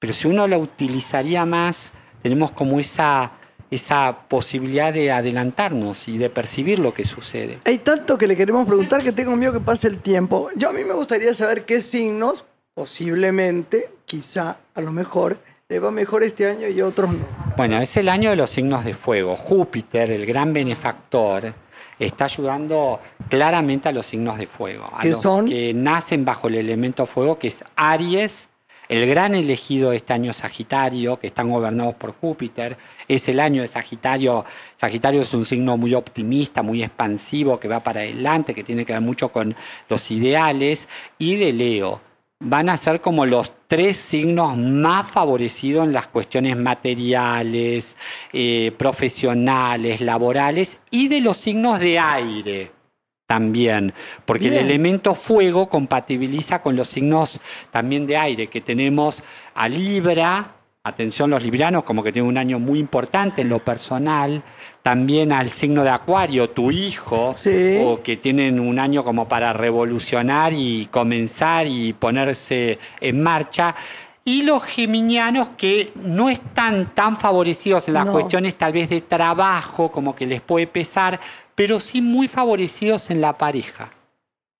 pero si uno la utilizaría más, tenemos como esa, esa posibilidad de adelantarnos y de percibir lo que sucede. Hay tanto que le queremos preguntar que tengo miedo que pase el tiempo. Yo a mí me gustaría saber qué signos, posiblemente, quizá, a lo mejor, le va mejor este año y otros no. Bueno, es el año de los signos de fuego. Júpiter, el gran benefactor, está ayudando claramente a los signos de fuego. A ¿Qué los son? que nacen bajo el elemento fuego, que es Aries, el gran elegido de este año Sagitario, que están gobernados por Júpiter. Es el año de Sagitario. Sagitario es un signo muy optimista, muy expansivo, que va para adelante, que tiene que ver mucho con los ideales. Y de Leo van a ser como los tres signos más favorecidos en las cuestiones materiales, eh, profesionales, laborales y de los signos de aire también, porque Bien. el elemento fuego compatibiliza con los signos también de aire, que tenemos a Libra, atención los libranos, como que tiene un año muy importante en lo personal, también al signo de Acuario, tu hijo, Sí. o que tienen un año como para revolucionar y comenzar y ponerse en marcha. Y los geminianos que no están tan favorecidos en las No. cuestiones tal vez de trabajo, como que les puede pesar, pero sí muy favorecidos en la pareja,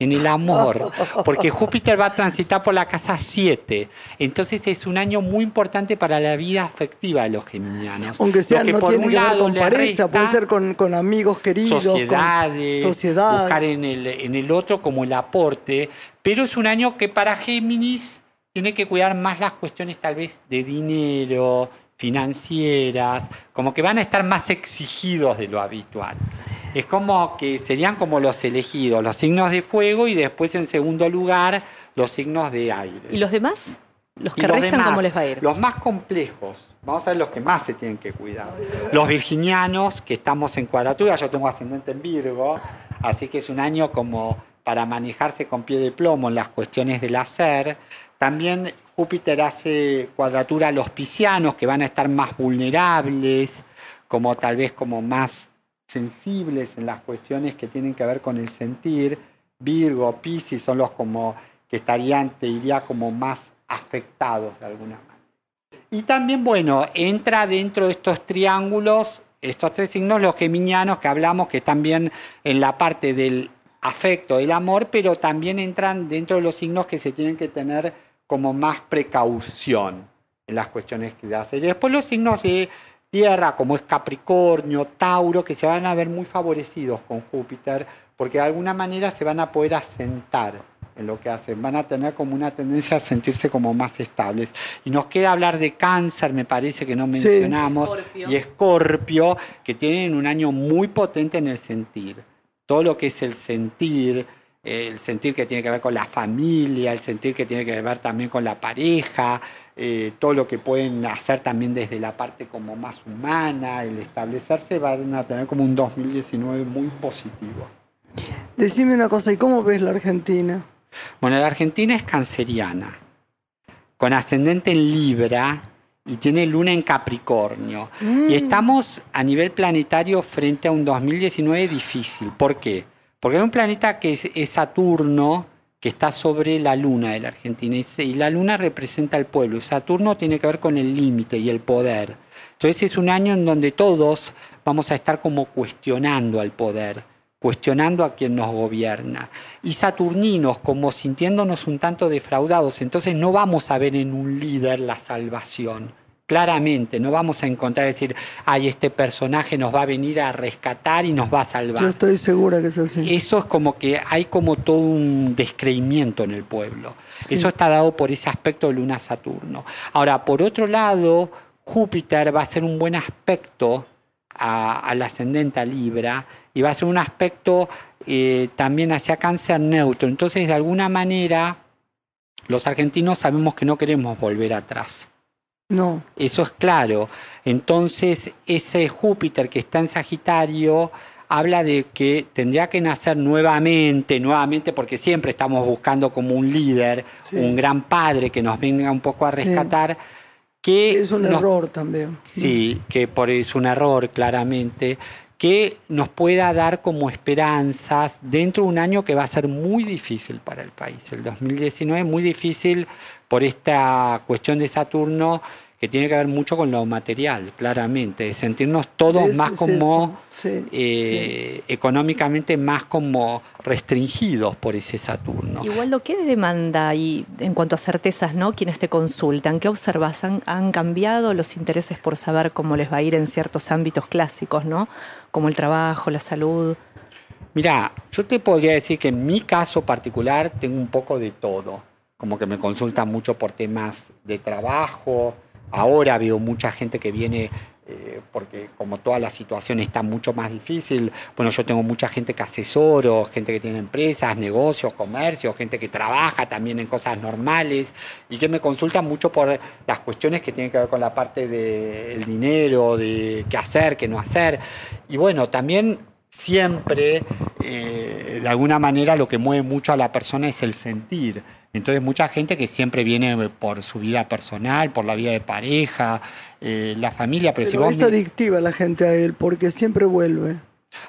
en el amor, porque Júpiter va a transitar por la casa 7. Entonces es un año muy importante para la vida afectiva de los geminianos. Aunque sea, que no por tiene un que ver lado con pareja, puede ser con, con amigos queridos, sociedades, con sociedad. buscar en el, en el otro como el aporte, pero es un año que para Géminis tiene que cuidar más las cuestiones tal vez de dinero, financieras, como que van a estar más exigidos de lo habitual. Es como que serían como los elegidos, los signos de fuego y después en segundo lugar los signos de aire. ¿Y los demás? Los que los restan, demás, ¿cómo les va a ir? Los más complejos. Vamos a ver los que más se tienen que cuidar. Los virginianos, que estamos en cuadratura, yo tengo ascendente en Virgo, así que es un año como para manejarse con pie de plomo en las cuestiones del hacer. También Júpiter hace cuadratura a los piscianos, que van a estar más vulnerables, como tal vez como más sensibles en las cuestiones que tienen que ver con el sentir. Virgo, Piscis son los como que estarían, te diría, como más afectados de alguna manera. Y también, bueno, entra dentro de estos triángulos, estos tres signos, los geminianos que hablamos, que también en la parte del afecto, del amor, pero también entran dentro de los signos que se tienen que tener como más precaución en las cuestiones que hacen. Y después los signos de tierra, como es Capricornio, Tauro, que se van a ver muy favorecidos con Júpiter, porque de alguna manera se van a poder asentar en lo que hacen, van a tener como una tendencia a sentirse como más estables. Y nos queda hablar de cáncer, me parece que no mencionamos, Escorpio. y Escorpio, que tienen un año muy potente en el sentir. Todo lo que es el sentir, el sentir que tiene que ver con la familia, el sentir que tiene que ver también con la pareja, eh, todo lo que pueden hacer también desde la parte como más humana, el establecerse, van a tener como un 2019 muy positivo. Decime una cosa, ¿y cómo ves la Argentina? Bueno, la Argentina es canceriana, con ascendente en Libra y tiene luna en Capricornio. Y estamos a nivel planetario frente a un 2019 difícil. ¿Por qué? Porque hay un planeta que es, es Saturno, que está sobre la luna de la Argentina. Y, y la luna representa al pueblo. Saturno tiene que ver con el límite y el poder. Entonces es un año en donde todos vamos a estar como cuestionando al poder, cuestionando a quien nos gobierna. Y saturninos como sintiéndonos un tanto defraudados. Entonces no vamos a ver en un líder la salvación. Claramente. No vamos a encontrar decir, ay, este personaje nos va a venir a rescatar y nos va a salvar. Yo estoy segura que es así. Eso es como que hay como todo un descreimiento en el pueblo. Eso está dado por ese aspecto de Luna-Saturno. Ahora, por otro lado, Júpiter va a ser un buen aspecto a- al ascendente a Libra y va a ser un aspecto eh, también hacia Cáncer neutro. Entonces, de alguna manera, los argentinos sabemos que no queremos volver atrás. No, Eso es claro. Entonces, ese Júpiter que está en Sagitario habla de que tendría que nacer nuevamente, nuevamente, porque siempre estamos buscando como un líder, Sí. un gran padre que nos venga un poco a Sí. rescatar. Que es un nos- error también. Sí, que por es un error, claramente, que nos pueda dar como esperanzas dentro de un año que va a ser muy difícil para el país. El 2019 muy difícil por esta cuestión de Saturno que tiene que ver mucho con lo material, claramente, de sentirnos todos Es- más es como sí, eh, económicamente más como restringidos por ese Saturno. Igual lo que demanda y en cuanto a certezas, ¿no? Quienes te consultan, ¿qué observas? ¿Han, han cambiado los intereses por saber cómo les va a ir en ciertos ámbitos clásicos, ¿no? Como el trabajo, la salud. Mira, yo te podría decir que en mi caso particular tengo un poco de todo. Como que me consultan mucho por temas de trabajo. Ahora veo mucha gente que viene eh, porque como toda la situación está mucho más difícil. Bueno, yo tengo mucha gente que asesoro, gente que tiene empresas, negocios, comercios, gente que trabaja también en cosas normales y que me consultan mucho por las cuestiones que tienen que ver con la parte del dinero, de qué hacer, qué no hacer. Y bueno, también siempre, eh, de alguna manera, lo que mueve mucho a la persona es el sentir. Entonces, mucha gente que siempre viene por su vida personal, por la vida de pareja, eh, la familia, pero, si vos es adictiva la gente a él porque siempre vuelve.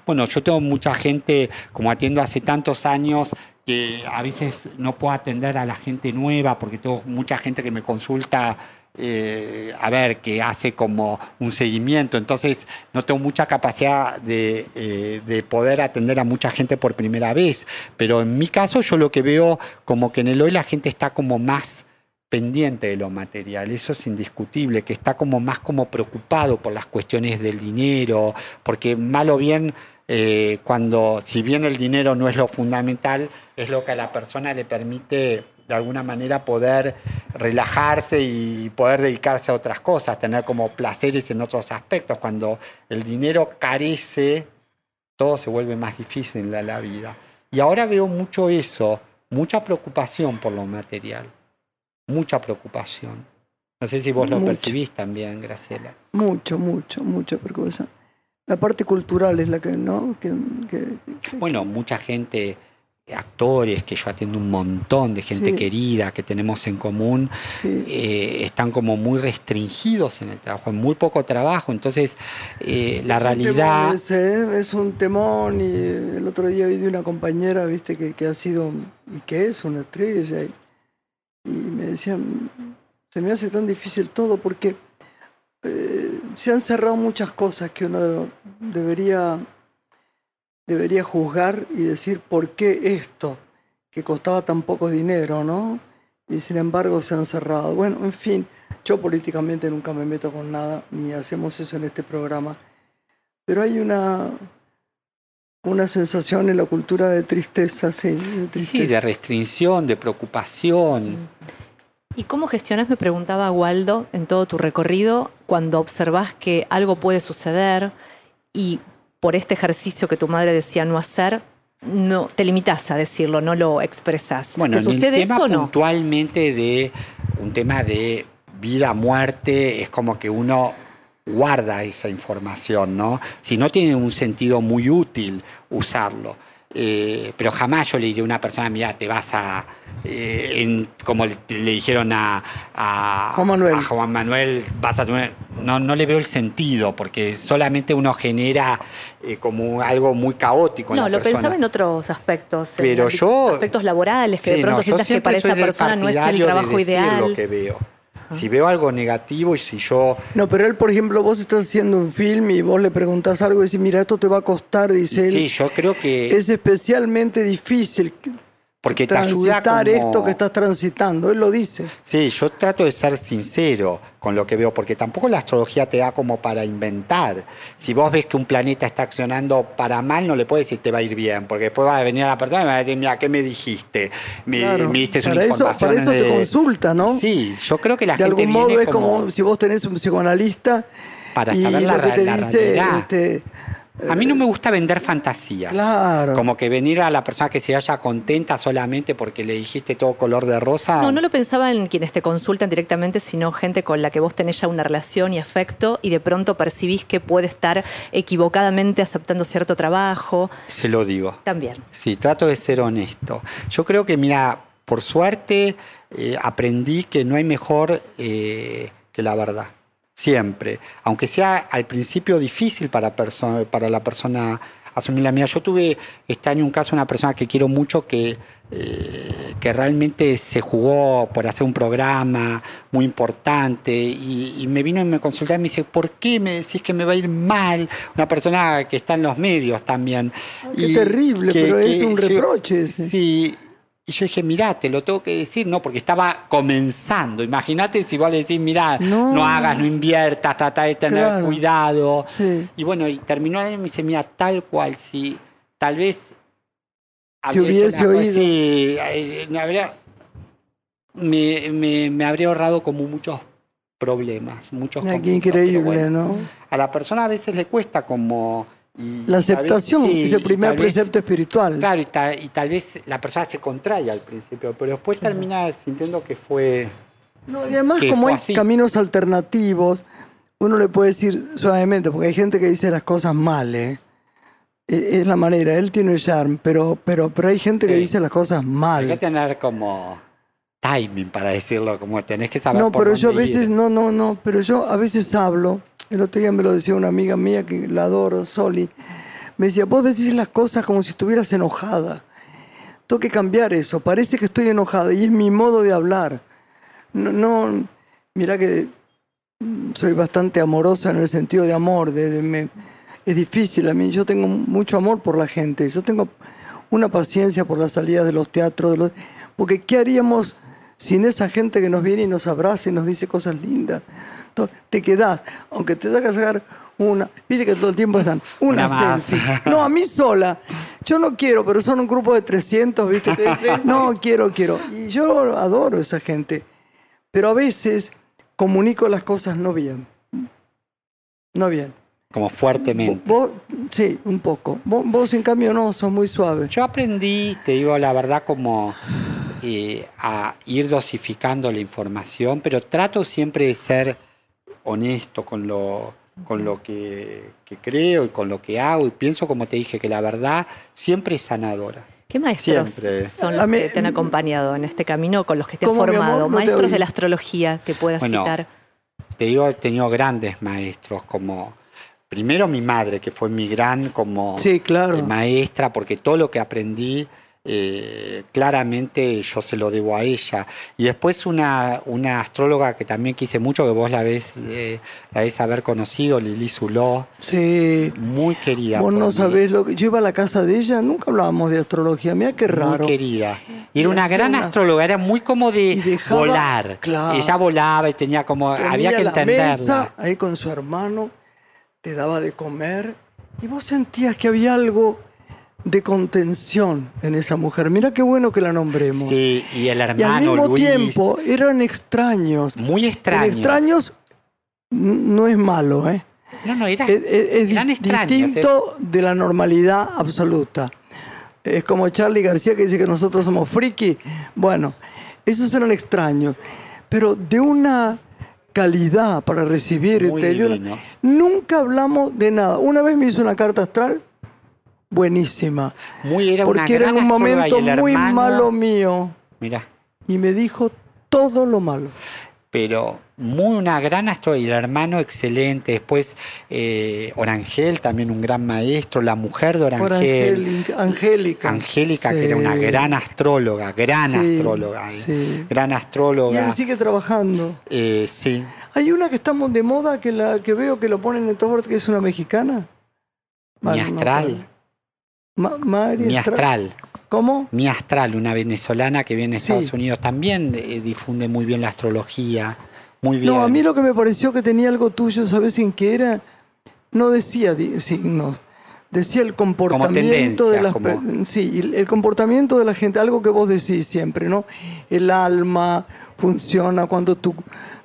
bueno, yo tengo mucha gente, como atiendo hace tantos años, que a veces no puedo atender a la gente nueva porque tengo mucha gente que me consulta, eh, a ver, que hace como un seguimiento. Entonces, no tengo mucha capacidad de, eh, de poder atender a mucha gente por primera vez. Pero en mi caso, yo lo que veo como que en el hoy la gente está como más pendiente de lo material, eso es indiscutible, que está como más como preocupado por las cuestiones del dinero, porque mal o bien, eh, cuando, si bien el dinero no es lo fundamental, es lo que a la persona le permite de alguna manera poder relajarse y poder dedicarse a otras cosas, tener como placeres en otros aspectos. Cuando el dinero carece, todo se vuelve más difícil en la, la vida. Y ahora veo mucho eso, mucha preocupación por lo material mucha preocupación. No sé si vos lo percibís también, Graciela. Mucho, mucho, mucho preocupación. La parte cultural es la que, ¿no? Que, que- que- Bueno, mucha gente, actores, que yo atiendo un montón de gente Sí. querida que tenemos en común, sí. eh, están como muy restringidos en el trabajo, en muy poco trabajo. Entonces, eh, la Es realidad... ese, ¿eh? es un temón y el otro día vi de una compañera, viste, que, que ha sido y que es una estrella y, y me decían, se me hace tan difícil todo porque se han cerrado muchas cosas que uno debería, debería juzgar y decir por qué esto, que costaba tan poco dinero, ¿no? Y sin embargo se han cerrado. Bueno, en fin, yo políticamente nunca me meto con nada, ni hacemos eso en este programa. Pero hay una, una sensación en la cultura de tristeza, sí. De Sí, tristeza. de restricción, de preocupación. ¿Y cómo gestionas, me preguntaba Waldo, en todo tu recorrido, cuando observas que algo puede suceder y por este ejercicio que tu madre decía no hacer, no te limitas a decirlo, no lo expresas? Bueno, ¿Te en el sucede tema eso o no? puntualmente de un tema de vida, muerte, es como que uno guarda esa información, ¿no? Si no tiene un sentido muy útil usarlo. Eh, pero jamás yo le diría a una persona, mira, te vas a, eh, en- como le, le dijeron a, a- Juan Manuel. a Juan Manuel, vas a tener- no, no le veo el sentido, porque solamente uno genera eh, como algo muy caótico. en No, la lo persona. pensaba en otros aspectos. en Pero yo- Aspectos laborales, que Sí, de pronto no, sientas que para esa persona no es el de trabajo decir ideal. lo que veo. Si veo algo negativo y si yo No, pero él, por ejemplo, vos estás haciendo un film y vos le preguntás algo y decís, mira, esto te va a costar, dice él. sí, yo creo que Es especialmente difícil. Porque te ayuda como- esto que estás transitando. Él lo dice. Sí, yo trato de ser sincero con lo que veo, porque tampoco la astrología te da como para inventar. Si vos ves que un planeta está accionando para mal, no le puedes decir te va a ir bien, porque después va a venir la persona y me va a decir, mira, ¿qué me dijiste? Me, Claro. me diste una Para eso- información para eso te de- consulta, ¿no? Sí, yo creo que la de gente algún modo viene es como, si vos tenés un psicoanalista Para y saber la lo que te la dice, realidad. este, A mí no me gusta vender fantasías. Claro. Como que venir a la persona que se vaya contenta solamente porque le dijiste todo color de rosa. No, no lo pensaba en quienes te consultan directamente, sino gente con la que vos tenés ya una relación y afecto y de pronto percibís que puede estar equivocadamente aceptando cierto trabajo. Se lo digo. También. Sí, trato de ser honesto. Yo creo que, mira, por suerte eh, aprendí que no hay mejor eh, que la verdad. Siempre. Aunque sea al principio difícil para, para la persona asumir la mía. Yo tuve este año un caso una persona que quiero mucho que, eh, que realmente se jugó por hacer un programa muy importante y, y me vino y me consultó y me dice, ¿por qué me decís que me va a ir mal? Una persona que está en los medios también. qué terrible, pero es un reproche ese. Sí. Y yo dije, mirá, te lo tengo que decir, no, porque estaba comenzando. Imagínate si vos le decís, mirá, No. no, hagas, no inviertas, trata de tener Claro. cuidado. Sí. Y bueno, y terminó el año y me dice, mira, tal cual, si tal vez... Te hubiese oído. sí, eh, me habría, me, me- me habría ahorrado como muchos problemas, muchos qué increíble, bueno, ¿no? A la persona a veces le cuesta como... y- La tal vez- aceptación sí, es el primer tal vez- precepto espiritual. Claro, y, ta- y tal vez la persona se contrae al principio, pero después termina sintiendo que fue... No, y además, que como hay así. caminos alternativos, uno le puede decir suavemente, porque hay gente que dice las cosas mal, ¿eh? E- Es la manera, él tiene el charm, pero, pero, pero hay gente que Sí. dice las cosas Hay que mal. tener como timing para decirlo, como tenés que saber No, por pero yo a dónde veces, ir. no, no, no, pero yo a veces hablo, el otro día me lo decía una amiga mía que la adoro, Soli, me decía, vos decís las cosas como si estuvieras enojada. Tengo que cambiar eso, parece que estoy enojada y es mi modo de hablar. No, no mira que soy bastante amorosa en el sentido de amor, de, de es difícil a mí, yo tengo mucho amor por la gente, yo tengo una paciencia por las salidas de los teatros, de los, porque ¿qué haríamos sin esa gente que nos viene y nos abraza y nos dice cosas lindas? Te quedás, aunque te que sacar una, viste que todo el tiempo están, una, Una más. selfie. No, a mí sola. Yo no quiero, pero son un grupo de 300, ¿viste? No, quiero, quiero. Y yo adoro a esa gente. Pero a veces comunico las cosas no bien. No bien. Como fuertemente. Vos, sí, un poco. Vos, vos, en cambio, no, sos muy suave. Yo aprendí, te digo la verdad, como eh, a ir dosificando la información, pero trato siempre de ser honesto con lo, con lo que, que creo y con lo que hago. Y pienso, como te dije, que la verdad siempre es sanadora. ¿Qué maestros Siempre. son los que te han acompañado en este camino, con los que te has formado? No maestros de la astrología que puedas Bueno, citar. Te digo, he tenido grandes maestros, como primero mi madre, que fue mi gran como Sí, claro. maestra, porque todo lo que aprendí eh, claramente yo se lo debo a ella. Y después una, una astróloga que también quise mucho, que vos la ves, eh, la ves haber conocido, Lili Zuló, Sí. muy querida. Vos no mí, sabés lo que. Yo iba a la casa de ella, nunca hablábamos de astrología. Mira qué raro. Muy querida. Y era una gran una- astróloga, era muy como de dejaba- volar. Claro. Ella volaba y tenía como, había que la entenderla. mesa ahí con su hermano, te daba de comer y vos sentías que había algo de contención en esa mujer. Mira qué bueno que la nombremos. Sí, y el y al hermano mismo Luis. tiempo eran extraños. Muy El extraños. extraños no es malo, ¿eh? No, no, era, Es, es- eran extraños. distinto de la normalidad absoluta. Es como Charlie García que dice que nosotros somos friki. Bueno, esos eran extraños, pero de una calidad para recibir. Muy este, una-. Nunca hablamos de nada. Una vez me hizo una carta astral buenísima, Muy, era una porque era en gran un y momento el muy malo mío Mira, y me dijo todo lo malo. pero muy una gran astróloga y el hermano excelente. Después eh, Orangel, también un gran maestro. La mujer de Orangel. Angélica. Angélica, Angélica, que era una Sí. gran astróloga, gran Sí, astróloga. ¿eh? sí. Gran Y astróloga. él sigue trabajando. Eh, sí. Hay una que estamos de moda que la que veo que lo ponen en todo que es una mexicana. Mi no astral. Ma- Mi Astral. ¿Cómo? Mi Astral, una venezolana que viene a Sí. Estados Unidos, también eh, difunde muy bien la astrología. Muy bien. No, a mí lo que me pareció que tenía algo tuyo, ¿sabes en qué era? No decía signos, decía el comportamiento de las como- sí, el, comportamiento de la gente, algo que vos decís siempre, ¿no? El alma funciona cuando tu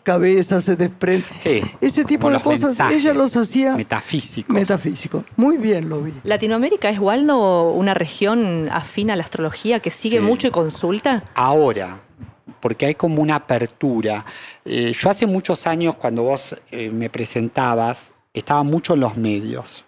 cabeza se desprende. Sí, Ese tipo como de cosas, mensajes ella los hacía Metafísicos. metafísico. Muy bien lo vi. ¿Latinoamérica es, Waldo, una región afín a la astrología que sigue Sí. mucho y consulta? ahora, porque hay como una apertura. Eh, yo hace muchos años, cuando vos eh, me presentabas, estaba mucho en los medios.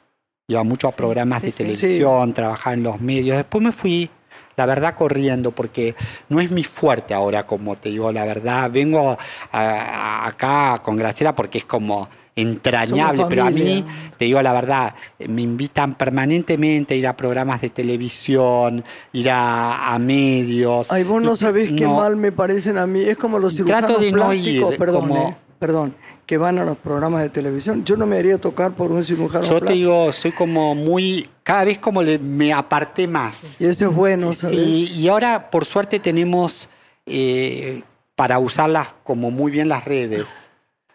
Iba mucho a programas sí, de sí. televisión, trabajaba en los medios. Después me fui, la verdad, corriendo, porque no es mi fuerte ahora, como te digo, la verdad. Vengo a- a- acá con Graciela porque es como entrañable, pero a mí, te digo la verdad, me invitan permanentemente a ir a programas de televisión, ir a, a medios. Ay, vos no sabés qué no, mal me parecen a mí. Es como los Trato cirujanos de no plásticos, ir, perdón, como- eh, perdón, que van a los programas de televisión. Yo no me haría tocar por un cirujano Yo te plástico. digo, soy como muy, cada vez como le, me aparté más. Y eso es bueno, ¿sabes? Sí, y ahora por suerte tenemos eh, para usarlas como muy bien las redes.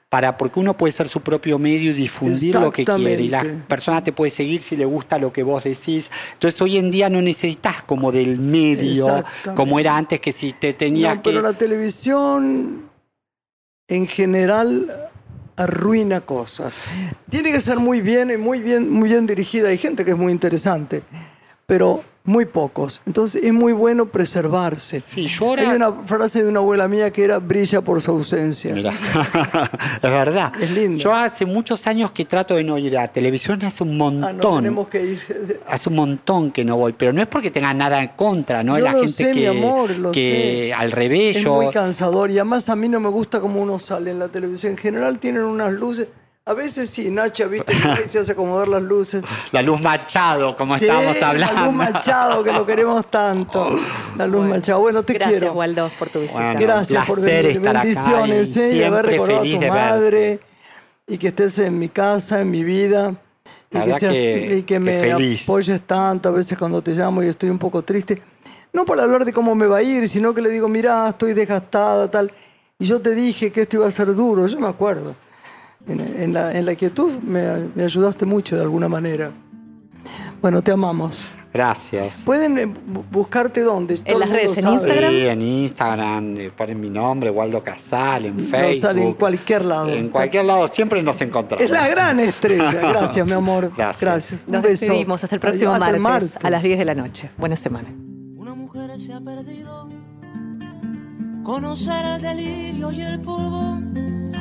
Para, porque uno puede ser su propio medio y difundir lo que quiere. Y la persona te puede seguir si le gusta lo que vos decís. Entonces hoy en día no necesitas como del medio, como era antes que si te tenías No, que... pero la televisión en general arruina cosas. Tiene que ser muy bien y muy bien, muy bien dirigida. Hay gente que es muy interesante, pero muy pocos. Entonces es muy bueno preservarse. Hay una frase de una abuela mía que era brilla por su ausencia. Mira, es verdad. Es lindo. Yo hace muchos años que trato de no ir a televisión, hace un Ah, no, montón. tenemos que ir. Hace un montón que no voy, pero no es porque tenga nada en contra, ¿no? Yo la lo gente sé, que, mi amor, lo que sé. al revés, Es yo. muy cansador y además a mí no me gusta cómo uno sale en la televisión. En general tienen unas luces. A veces sí, Nacha, viste, que se hace acomodar las luces. La luz Machado, como Sí, estábamos hablando. La luz Machado, que lo queremos tanto. La luz Machado. Bueno, te Gracias, quiero. Waldo, por tu visita. Bueno, Gracias por venir. estar acá Bendiciones, y eh, y haber siempre recordado a feliz tu madre y que estés en mi casa, en mi vida. Y que, verdad seas- que- y que me que apoyes tanto a veces cuando te llamo y estoy un poco triste. No para hablar de cómo me va a ir, sino que le digo, mirá, estoy desgastada, tal. Y yo te dije que esto iba a ser duro, yo me acuerdo. En, en la, en la quietud me, me ayudaste mucho de alguna manera. Bueno, te amamos. Gracias. ¿Pueden eh, bu- buscarte dónde? Todo las redes, en sabe. Instagram. Sí, en Instagram eh, ponen mi nombre, Waldo Casal, en Nos Facebook. sale en cualquier lado. En cualquier lado siempre nos encontramos. Es la gran estrella. Gracias, mi amor. Gracias. Un Nos beso. despedimos hasta el próximo Hasta el martes, a las 10 de la noche. Buena semana. Una mujer se ha perdido. Conocer el delirio y el polvo.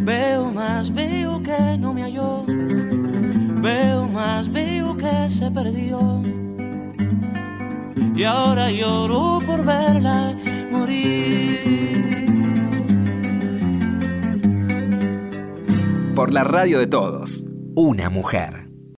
Veo más, veo que no me halló. Veo más, veo que se perdió. Y ahora lloro por verla morir. Por la radio de todos, una mujer.